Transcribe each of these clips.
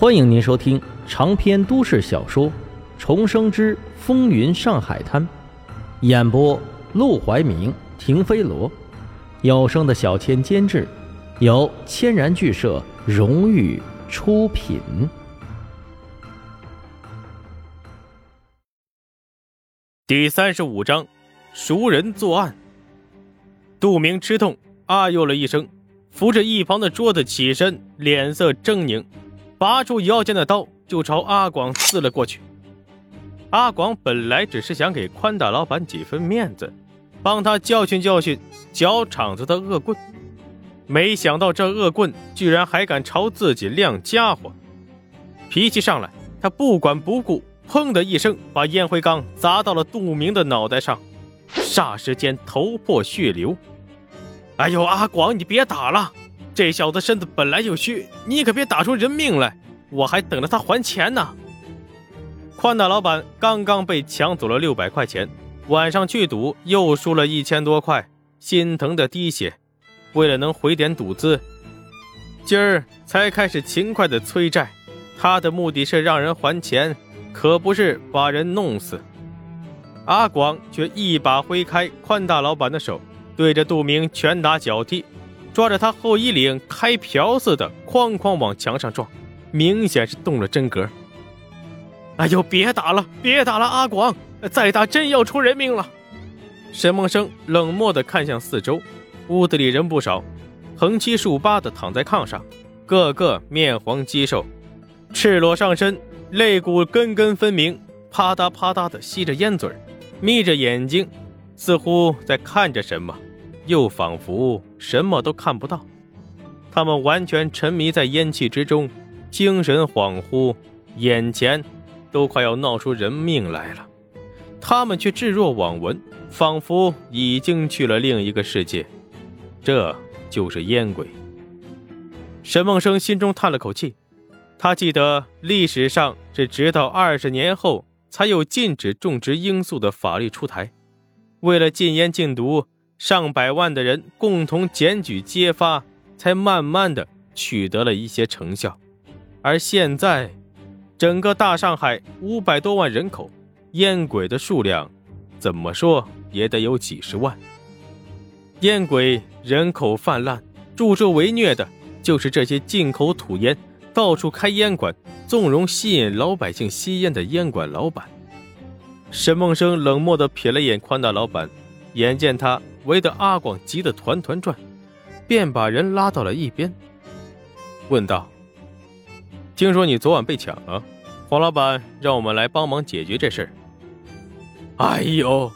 欢迎您收听长篇都市小说《重生之风云上海滩》，演播：陆怀明、停飞罗，有声的小千监制，由千然剧社荣誉出品。第三十五章，熟人作案。杜明吃痛，啊呦了一声，扶着一旁的桌子起身，脸色狰狞。拔出腰间的刀，就朝阿广刺了过去。阿广本来只是想给宽大老板几分面子，帮他教训教训搅场子的恶棍，没想到这恶棍居然还敢朝自己亮家伙。脾气上来，他不管不顾，砰的一声把烟灰缸砸到了杜明的脑袋上，霎时间头破血流。哎呦，阿广，你别打了！这小子身子本来就虚，你可别打出人命来，我还等着他还钱呢。宽大老板刚刚被抢走了六百块钱，晚上去赌又输了一千多块，心疼的滴血。为了能回点赌资，今儿才开始勤快的催债。他的目的是让人还钱，可不是把人弄死。阿广却一把挥开宽大老板的手，对着杜明拳打脚踢。抓着他后衣领，开瓢似的，哐哐往墙上撞，明显是动了真格。哎呦，别打了，别打了，阿广，再打真要出人命了。沈梦生冷漠地看向四周，屋子里人不少，横七竖八地躺在炕上，个个面黄肌瘦，赤裸上身，肋骨根根分明，啪嗒啪嗒地吸着烟嘴，眯着眼睛，似乎在看着什么。又仿佛什么都看不到，他们完全沉迷在烟气之中，精神恍惚，眼前都快要闹出人命来了，他们却置若罔闻，仿佛已经去了另一个世界。这就是烟鬼。沈梦生心中叹了口气，他记得历史上是直到二十年后才有禁止种植罂粟的法律出台，为了禁烟禁毒。上百万的人共同检举揭发，才慢慢的取得了一些成效。而现在，整个大上海五百多万人口，烟鬼的数量，怎么说也得有几十万。烟鬼人口泛滥，助纣为虐的就是这些进口土烟、到处开烟馆、纵容吸引老百姓吸烟的烟馆老板。沈梦生冷漠地瞥了眼宽大老板，眼见他。围得阿广急得团团转，便把人拉到了一边，问道：“听说你昨晚被抢了，黄老板让我们来帮忙解决这事儿。”哎呦！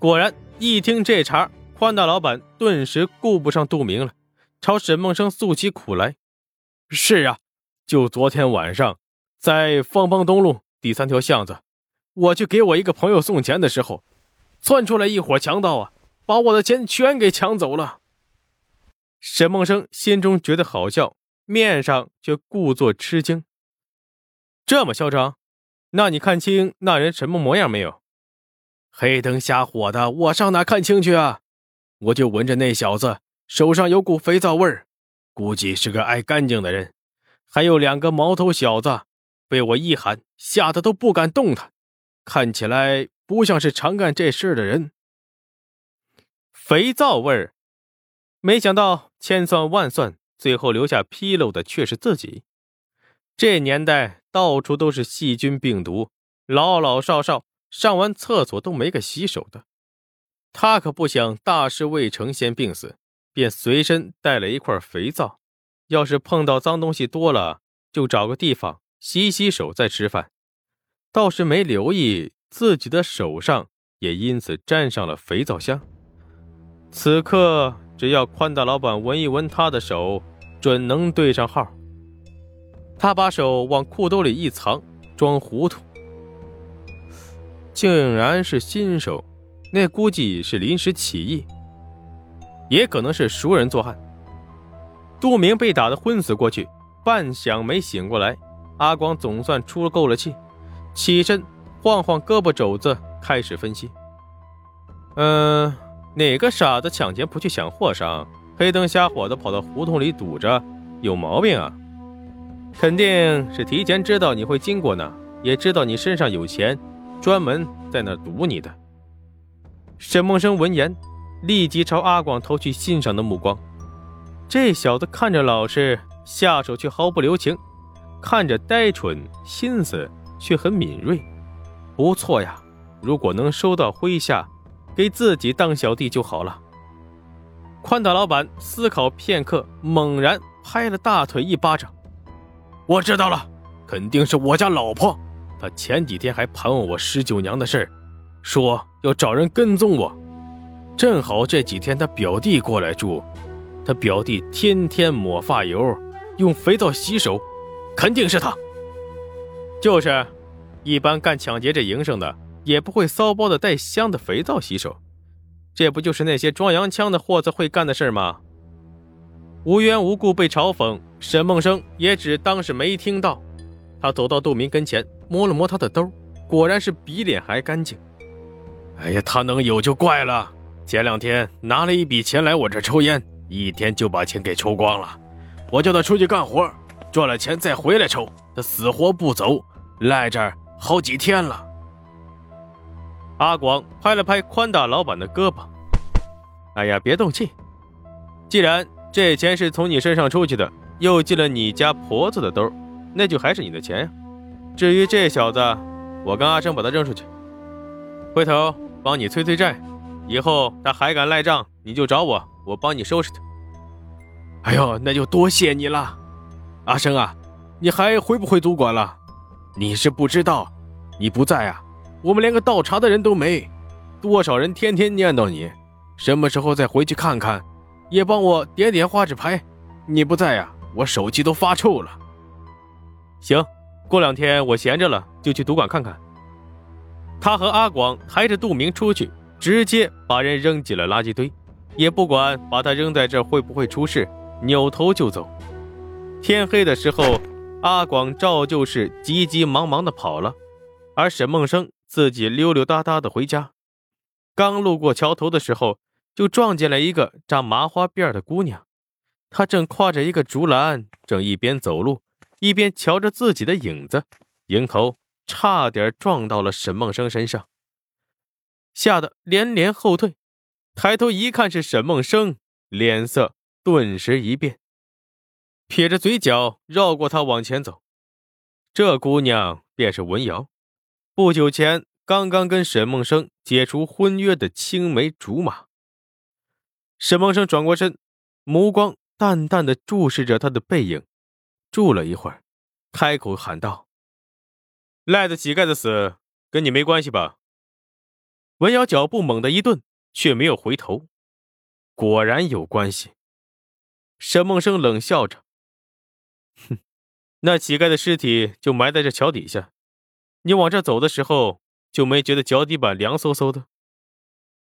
果然，一听这茬，宽大老板顿时顾不上杜明了，朝沈梦生诉起苦来：“是啊，就昨天晚上，在方浜东路第三条巷子，我去给我一个朋友送钱的时候，窜出来一伙强盗啊！”把我的钱全给抢走了。沈梦生心中觉得好笑，面上却故作吃惊。这么嚣张？那你看清那人什么模样没有？黑灯瞎火的，我上哪看清去啊？我就闻着那小子手上有股肥皂味儿，估计是个爱干净的人。还有两个毛头小子，被我一喊，吓得都不敢动弹，看起来不像是常干这事的人。肥皂味儿，没想到千算万算，最后留下纰漏的却是自己。这年代到处都是细菌病毒，老老少少上完厕所都没个洗手的。他可不想大事未成先病死，便随身带了一块肥皂，要是碰到脏东西多了，就找个地方洗洗手再吃饭。倒是没留意自己的手上也因此沾上了肥皂香。此刻，只要宽大老板闻一闻他的手，准能对上号。他把手往裤兜里一藏，装糊涂。竟然是新手，那估计是临时起意，也可能是熟人作案。杜明被打得昏死过去，半晌没醒过来。阿光总算出了够了气，起身晃晃胳膊肘子，开始分析。嗯。哪个傻子抢钱不去抢货商，黑灯瞎火的跑到胡同里堵着，有毛病啊！肯定是提前知道你会经过那，也知道你身上有钱，专门在那堵你的。沈梦生闻言，立即朝阿广投去欣赏的目光。这小子看着老实，下手却毫不留情；看着呆蠢，心思却很敏锐。不错呀，如果能收到麾下，给自己当小弟就好了。宽大老板思考片刻，猛然拍了大腿一巴掌。我知道了，肯定是我家老婆。她前几天还盘问我十九娘的事说要找人跟踪我。正好这几天他表弟过来住，他表弟天天抹发油，用肥皂洗手，肯定是他。就是。一般干抢劫这营生的，也不会骚包的带香的肥皂洗手，这不就是那些装洋枪的货子会干的事吗？无缘无故被嘲讽，沈梦生也只当是没听到。他走到杜明跟前，摸了摸他的兜，果然是比脸还干净。哎呀，他能有就怪了。前两天拿了一笔钱来我这抽烟，一天就把钱给抽光了。我叫他出去干活，赚了钱再回来抽，他死活不走，赖这儿。好几天了。阿广拍了拍宽大老板的胳膊：“哎呀，别动气。既然这钱是从你身上出去的，又进了你家婆子的兜，那就还是你的钱呀。至于这小子，我跟阿生把他扔出去，回头帮你催催债。以后他还敢赖账，你就找我，我帮你收拾他。哎呦，那就多谢你了，阿生啊，你还回不回赌馆了？”你是不知道，你不在啊，我们连个倒茶的人都没，多少人天天念叨你，什么时候再回去看看，也帮我点点花纸牌。你不在呀，我手气都发臭了。行，过两天我闲着了，就去赌馆看看。他和阿广抬着杜明出去，直接把人扔进了垃圾堆，也不管把他扔在这会不会出事，扭头就走。天黑的时候。阿广照旧是急急忙忙的跑了，而沈梦生自己溜溜达达的回家。刚路过桥头的时候，就撞见了一个扎麻花辫的姑娘，她正挎着一个竹篮，正一边走路一边瞧着自己的影子，迎头差点撞到了沈梦生身上，吓得连连后退。抬头一看是沈梦生，脸色顿时一变。撇着嘴角，绕过他往前走。这姑娘便是文瑶，不久前刚刚跟沈梦生解除婚约的青梅竹马。沈梦生转过身，目光淡淡的注视着他的背影，住了一会儿，开口喊道：“赖子乞丐的死跟你没关系吧？”文瑶脚步猛地一顿，却没有回头。果然有关系。沈梦生冷笑着。哼，那乞丐的尸体就埋在这桥底下，你往这走的时候就没觉得脚底板凉飕飕的？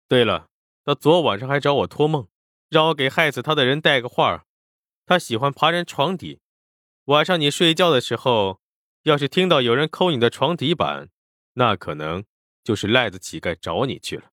对了，他昨晚上还找我托梦，让我给害死他的人带个话他喜欢爬人床底，晚上你睡觉的时候，要是听到有人抠你的床底板，那可能就是赖子乞丐找你去了。